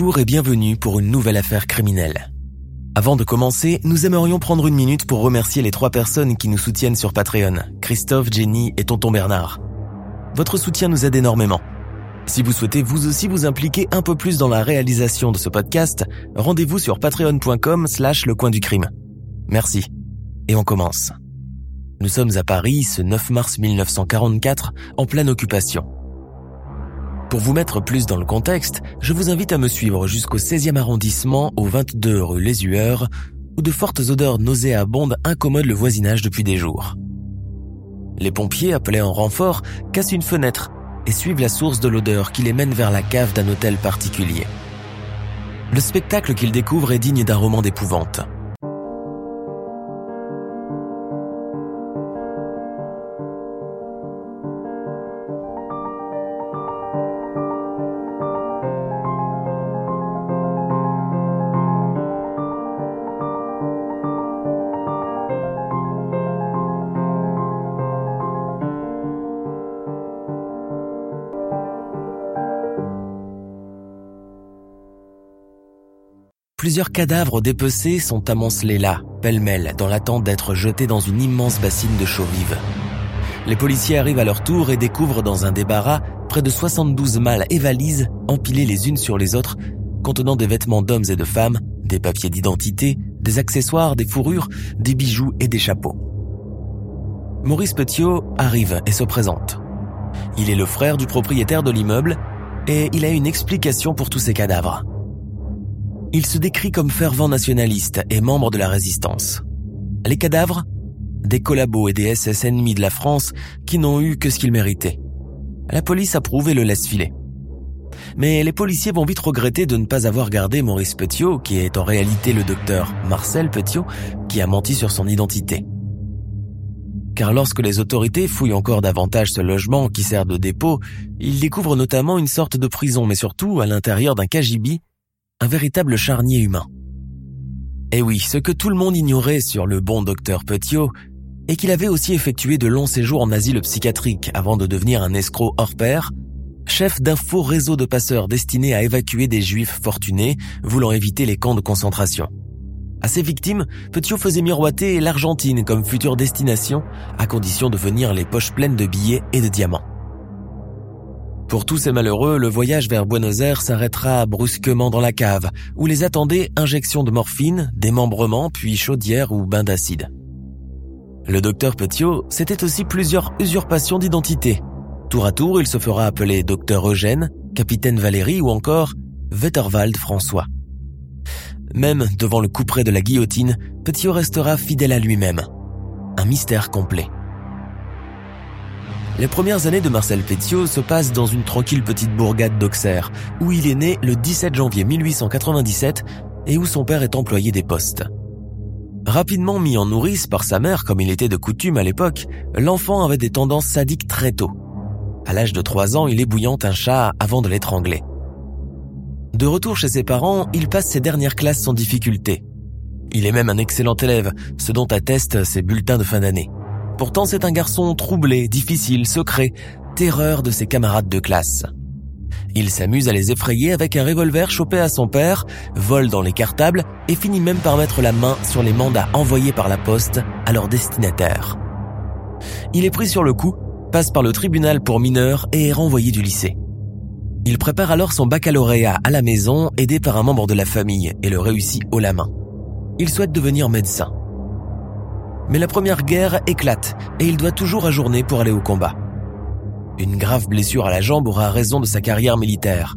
Bonjour et bienvenue pour une nouvelle affaire criminelle. Avant de commencer, nous aimerions prendre une minute pour remercier les trois personnes qui nous soutiennent sur Patreon, Christophe, Jenny et Tonton Bernard. Votre soutien nous aide énormément. Si vous souhaitez vous aussi vous impliquer un peu plus dans la réalisation de ce podcast, rendez-vous sur patreon.com slash le coin du crime. Merci. Et on commence. Nous sommes à Paris ce 9 mars 1944, en pleine occupation. Pour vous mettre plus dans le contexte, je vous invite à me suivre jusqu'au 16e arrondissement, au 22 rue Lesueur, où de fortes odeurs nauséabondes incommodent le voisinage depuis des jours. Les pompiers, appelés en renfort, cassent une fenêtre et suivent la source de l'odeur qui les mène vers la cave d'un hôtel particulier. Le spectacle qu'ils découvrent est digne d'un roman d'épouvante. Plusieurs cadavres dépecés sont amoncelés là, pêle-mêle, dans l'attente d'être jetés dans une immense bassine de chaux vive. Les policiers arrivent à leur tour et découvrent dans un débarras près de 72 malles et valises empilées les unes sur les autres, contenant des vêtements d'hommes et de femmes, des papiers d'identité, des accessoires, des fourrures, des bijoux et des chapeaux. Maurice Petiot arrive et se présente. Il est le frère du propriétaire de l'immeuble et il a une explication pour tous ces cadavres. Il se décrit comme fervent nationaliste et membre de la résistance. Les cadavres? Des collabos et des SS ennemis de la France qui n'ont eu que ce qu'ils méritaient. La police approuve et le laisse filer. Mais les policiers vont vite regretter de ne pas avoir gardé Maurice Petiot, qui est en réalité le docteur Marcel Petiot, qui a menti sur son identité. Car lorsque les autorités fouillent encore davantage ce logement qui sert de dépôt, ils découvrent notamment une sorte de prison, mais surtout, à l'intérieur d'un cagibi, un véritable charnier humain. Et oui, ce que tout le monde ignorait sur le bon docteur Petiot est qu'il avait aussi effectué de longs séjours en asile psychiatrique avant de devenir un escroc hors pair, chef d'un faux réseau de passeurs destiné à évacuer des juifs fortunés voulant éviter les camps de concentration. À ses victimes, Petiot faisait miroiter l'Argentine comme future destination, à condition de venir les poches pleines de billets et de diamants. Pour tous ces malheureux, le voyage vers Buenos Aires s'arrêtera brusquement dans la cave, où les attendaient injections de morphine, démembrement, puis chaudière ou bain d'acide. Le docteur Petiot, c'était aussi plusieurs usurpations d'identité. Tour à tour, il se fera appeler docteur Eugène, capitaine Valérie ou encore Wetterwald François. Même devant le couperet de la guillotine, Petiot restera fidèle à lui-même. Un mystère complet. Les premières années de Marcel Petiot se passent dans une tranquille petite bourgade d'Auxerre, où il est né le 17 janvier 1897 et où son père est employé des postes. Rapidement mis en nourrice par sa mère comme il était de coutume à l'époque, l'enfant avait des tendances sadiques très tôt. À l'âge de 3 ans, il ébouillante un chat avant de l'étrangler. De retour chez ses parents, il passe ses dernières classes sans difficulté. Il est même un excellent élève, ce dont attestent ses bulletins de fin d'année. Pourtant, c'est un garçon troublé, difficile, secret, terreur de ses camarades de classe. Il s'amuse à les effrayer avec un revolver chopé à son père, vole dans les cartables et finit même par mettre la main sur les mandats envoyés par la poste à leur destinataire. Il est pris sur le coup, passe par le tribunal pour mineurs et est renvoyé du lycée. Il prépare alors son baccalauréat à la maison, aidé par un membre de la famille, et le réussit haut la main. Il souhaite devenir médecin. Mais la première guerre éclate et il doit toujours ajourner pour aller au combat. Une grave blessure à la jambe aura raison de sa carrière militaire.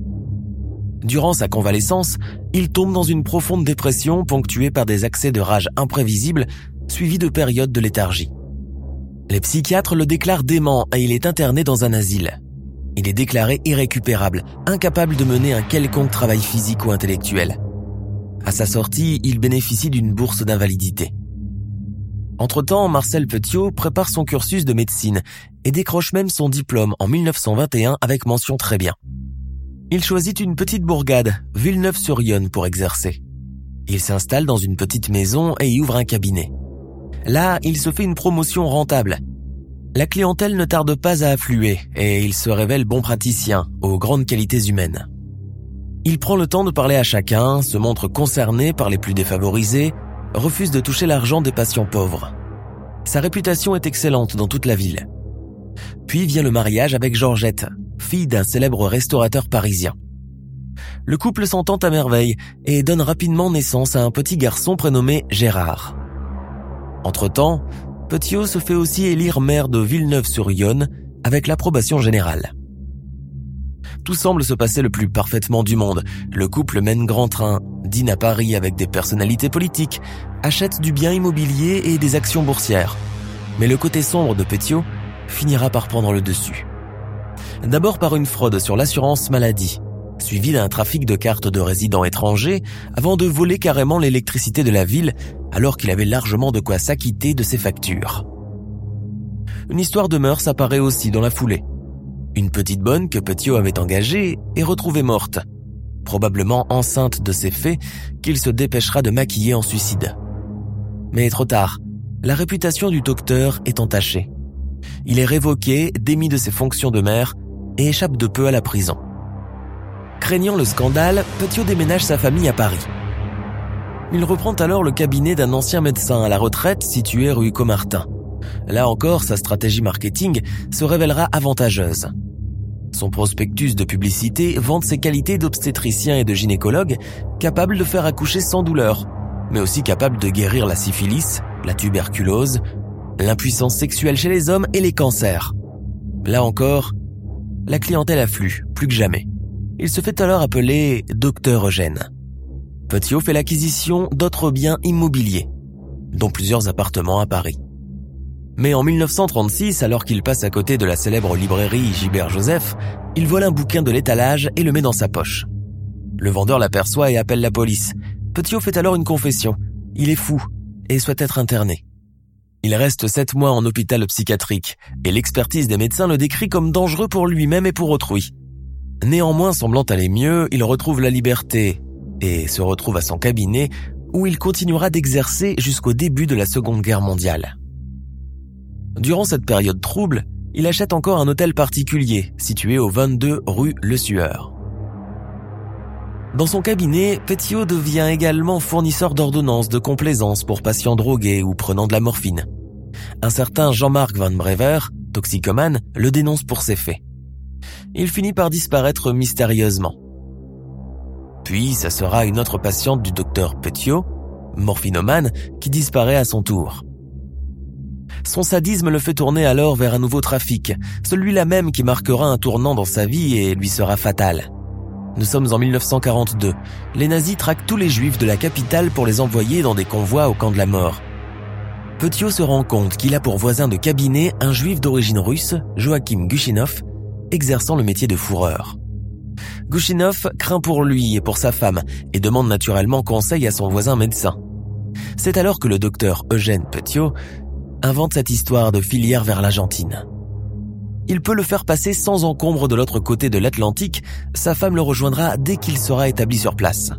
Durant sa convalescence, il tombe dans une profonde dépression ponctuée par des accès de rage imprévisibles, suivis de périodes de léthargie. Les psychiatres le déclarent dément et il est interné dans un asile. Il est déclaré irrécupérable, incapable de mener un quelconque travail physique ou intellectuel. À sa sortie, il bénéficie d'une bourse d'invalidité. Entre-temps, Marcel Petiot prépare son cursus de médecine et décroche même son diplôme en 1921 avec mention très bien. Il choisit une petite bourgade, Villeneuve-sur-Yonne, pour exercer. Il s'installe dans une petite maison et y ouvre un cabinet. Là, il se fait une promotion rentable. La clientèle ne tarde pas à affluer et il se révèle bon praticien, aux grandes qualités humaines. Il prend le temps de parler à chacun, se montre concerné par les plus défavorisés, refuse de toucher l'argent des patients pauvres. Sa réputation est excellente dans toute la ville. Puis vient le mariage avec Georgette, fille d'un célèbre restaurateur parisien. Le couple s'entend à merveille et donne rapidement naissance à un petit garçon prénommé Gérard. Entre-temps, Petiot se fait aussi élire maire de Villeneuve-sur-Yonne avec l'approbation générale. Tout semble se passer le plus parfaitement du monde. Le couple mène grand train, dîne à Paris avec des personnalités politiques, achète du bien immobilier et des actions boursières. Mais le côté sombre de Petiot finira par prendre le dessus. D'abord par une fraude sur l'assurance maladie, suivie d'un trafic de cartes de résidents étrangers avant de voler carrément l'électricité de la ville alors qu'il avait largement de quoi s'acquitter de ses factures. Une histoire de mœurs apparaît aussi dans la foulée. Une petite bonne que Petiot avait engagée est retrouvée morte, probablement enceinte de ces faits qu'il se dépêchera de maquiller en suicide. Mais trop tard, la réputation du docteur est entachée. Il est révoqué, démis de ses fonctions de maire et échappe de peu à la prison. Craignant le scandale, Petiot déménage sa famille à Paris. Il reprend alors le cabinet d'un ancien médecin à la retraite situé rue Comartin. Là encore, sa stratégie marketing se révélera avantageuse. Son prospectus de publicité vante ses qualités d'obstétricien et de gynécologue, capable de faire accoucher sans douleur, mais aussi capable de guérir la syphilis, la tuberculose, l'impuissance sexuelle chez les hommes et les cancers. Là encore, la clientèle afflue, plus que jamais. Il se fait alors appeler Docteur Eugène. Petiot fait l'acquisition d'autres biens immobiliers, dont plusieurs appartements à Paris. Mais en 1936, alors qu'il passe à côté de la célèbre librairie Gilbert Joseph, il vole un bouquin de l'étalage et le met dans sa poche. Le vendeur l'aperçoit et appelle la police. Petiot fait alors une confession. Il est fou et souhaite être interné. Il reste sept mois en hôpital psychiatrique et l'expertise des médecins le décrit comme dangereux pour lui-même et pour autrui. Néanmoins, semblant aller mieux, il retrouve la liberté et se retrouve à son cabinet où il continuera d'exercer jusqu'au début de la Seconde Guerre mondiale. Durant cette période trouble, il achète encore un hôtel particulier situé au 22 rue Le Sueur. Dans son cabinet, Petiot devient également fournisseur d'ordonnances de complaisance pour patients drogués ou prenant de la morphine. Un certain Jean-Marc Van Brever, toxicomane, le dénonce pour ces faits. Il finit par disparaître mystérieusement. Puis, ça sera une autre patiente du docteur Petiot, morphinomane, qui disparaît à son tour. Son sadisme le fait tourner alors vers un nouveau trafic, celui-là même qui marquera un tournant dans sa vie et lui sera fatal. Nous sommes en 1942. Les nazis traquent tous les juifs de la capitale pour les envoyer dans des convois au camp de la mort. Petiot se rend compte qu'il a pour voisin de cabinet un juif d'origine russe, Joachim Gushinov, exerçant le métier de fourreur. Gushinov craint pour lui et pour sa femme et demande naturellement conseil à son voisin médecin. C'est alors que le docteur Eugène Petiot invente cette histoire de filière vers l'Argentine il peut le faire passer sans encombre de l'autre côté de l'Atlantique, sa femme le rejoindra dès qu'il sera établi sur place.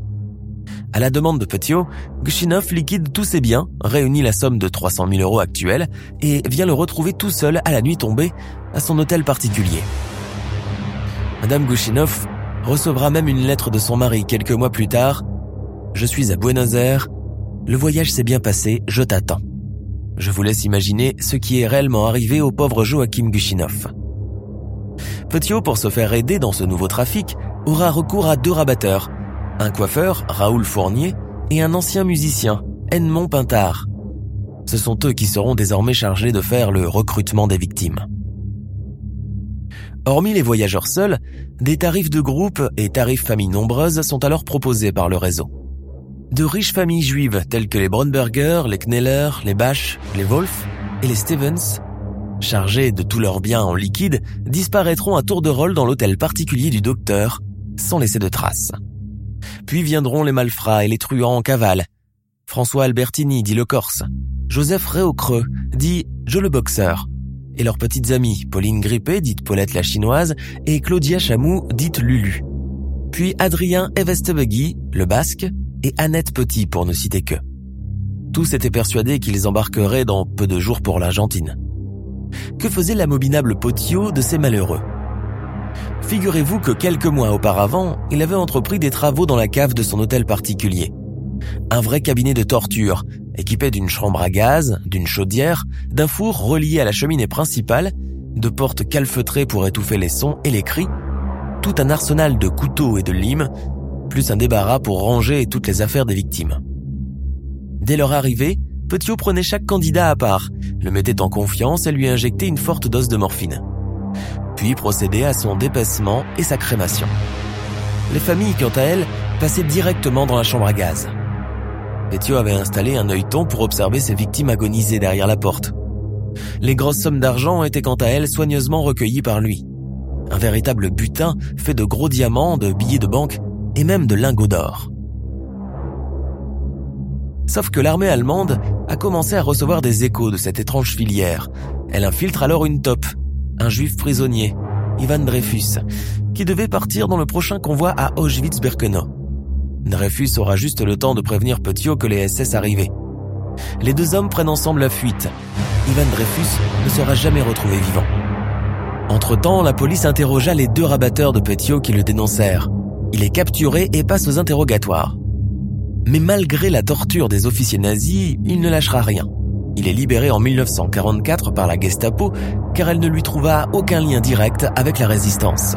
À la demande de Petiot, Gushinov liquide tous ses biens, réunit la somme de 300 000 euros actuels et vient le retrouver tout seul à la nuit tombée à son hôtel particulier. Madame Gushinov recevra même une lettre de son mari quelques mois plus tard. Je suis à Buenos Aires. Le voyage s'est bien passé, je t'attends. Je vous laisse imaginer ce qui est réellement arrivé au pauvre Joachim Gushinov. Petiot, pour se faire aider dans ce nouveau trafic, aura recours à deux rabatteurs, un coiffeur, Raoul Fournier, et un ancien musicien, Edmond Pintard. Ce sont eux qui seront désormais chargés de faire le recrutement des victimes. Hormis les voyageurs seuls, Des tarifs de groupe et tarifs familles nombreuses sont alors proposés par le réseau. De riches familles juives telles que les Braunberger, les Kneller, les Bach, les Wolf et les Stevens, chargés de tous leurs biens en liquide, disparaîtront à tour de rôle dans l'hôtel particulier du docteur, sans laisser de traces. Puis viendront les malfrats et les truands en cavale. François Albertini, dit le Corse. Joseph Réaucreux, dit Joe le Boxeur. Et leurs petites amies, Pauline Grippé, dite Paulette la Chinoise, et Claudia Chamou, dite Lulu. Puis Adrien Evestebegui, le Basque, et Annette Petit pour ne citer que. Tous étaient persuadés qu'ils embarqueraient dans peu de jours pour l'Argentine. Que faisait l'amominable Potio de ces malheureux? Figurez-vous que quelques mois auparavant, il avait entrepris des travaux dans la cave de son hôtel particulier. Un vrai cabinet de torture, équipé d'une chambre à gaz, d'une chaudière, d'un four relié à la cheminée principale, de portes calfeutrées pour étouffer les sons et les cris, tout un arsenal de couteaux et de limes, plus un débarras pour ranger toutes les affaires des victimes. Dès leur arrivée, Petiot prenait chaque candidat à part, le mettait en confiance et lui injectait une forte dose de morphine. Puis procédait à son dépaissement et sa crémation. Les familles, quant à elles, passaient directement dans la chambre à gaz. Petiot avait installé un œilleton pour observer ses victimes agoniser derrière la porte. Les grosses sommes d'argent étaient quant à elles soigneusement recueillies par lui. Un véritable butin fait de gros diamants, de billets de banque et même de lingots d'or. Sauf que l'armée allemande a commencé à recevoir des échos de cette étrange filière. Elle infiltre alors une top, un juif prisonnier, Ivan Dreyfus, qui devait partir dans le prochain convoi à Auschwitz-Birkenau. Dreyfus aura juste le temps de prévenir Petiot que les SS arrivaient. Les deux hommes prennent ensemble la fuite. Ivan Dreyfus ne sera jamais retrouvé vivant. Entre-temps, la police interrogea les deux rabatteurs de Petiot qui le dénoncèrent. Il est capturé et passe aux interrogatoires. Mais malgré la torture des officiers nazis, il ne lâchera rien. Il est libéré en 1944 par la Gestapo car elle ne lui trouva aucun lien direct avec la résistance.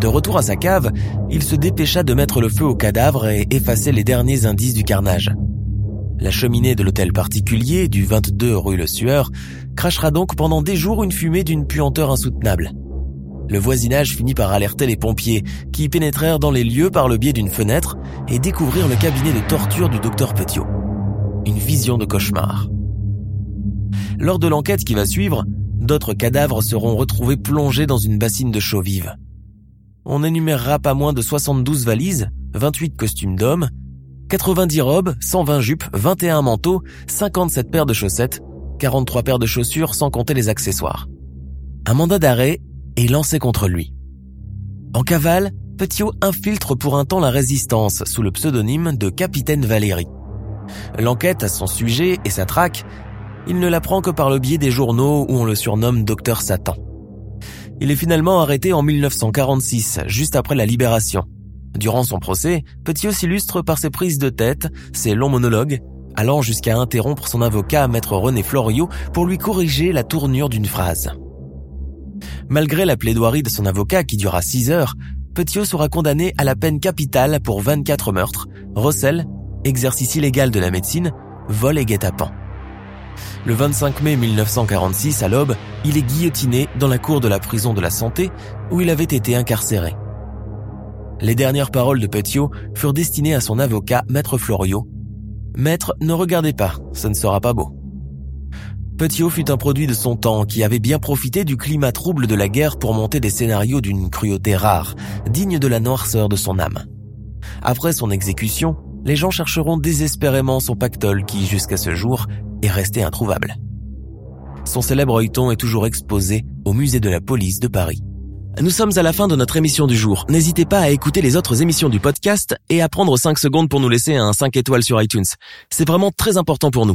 De retour à sa cave, il se dépêcha de mettre le feu au cadavre et effacer les derniers indices du carnage. La cheminée de l'hôtel particulier du 22 rue Le Sueur crachera donc pendant des jours une fumée d'une puanteur insoutenable. Le voisinage finit par alerter les pompiers, qui pénétrèrent dans les lieux par le biais d'une fenêtre et découvrirent le cabinet de torture du docteur Petiot. Une vision de cauchemar. Lors de l'enquête qui va suivre, d'autres cadavres seront retrouvés plongés dans une bassine de chaux vive. On énumérera pas moins de 72 valises, 28 costumes d'hommes, 90 robes, 120 jupes, 21 manteaux, 57 paires de chaussettes, 43 paires de chaussures sans compter les accessoires. Un mandat d'arrêt et lancé contre lui. En cavale, Petiot infiltre pour un temps la résistance sous le pseudonyme de Capitaine Valéry. L'enquête à son sujet et sa traque, il ne l'apprend que par le biais des journaux où on le surnomme Docteur Satan. Il est finalement arrêté en 1946, juste après la libération. Durant son procès, Petiot s'illustre par ses prises de tête, ses longs monologues, allant jusqu'à interrompre son avocat, maître René Floriot, pour lui corriger la tournure d'une phrase. Malgré la plaidoirie de son avocat qui dura 6 heures, Petiot sera condamné à la peine capitale pour 24 meurtres, recel, exercice illégal de la médecine, vol et guet-apens. Le 25 mai 1946, à l'aube, il est guillotiné dans la cour de la prison de la santé où il avait été incarcéré. Les dernières paroles de Petiot furent destinées à son avocat, Maître Floriot. Maître, ne regardez pas, ce ne sera pas beau. Petiot fut un produit de son temps qui avait bien profité du climat trouble de la guerre pour monter des scénarios d'une cruauté rare, digne de la noirceur de son âme. Après son exécution, les gens chercheront désespérément son pactole qui, jusqu'à ce jour, est resté introuvable. Son célèbre œilleton est toujours exposé au musée de la police de Paris. Nous sommes à la fin de notre émission du jour. N'hésitez pas à écouter les autres émissions du podcast et à prendre 5 secondes pour nous laisser un 5 étoiles sur iTunes. C'est vraiment très important pour nous.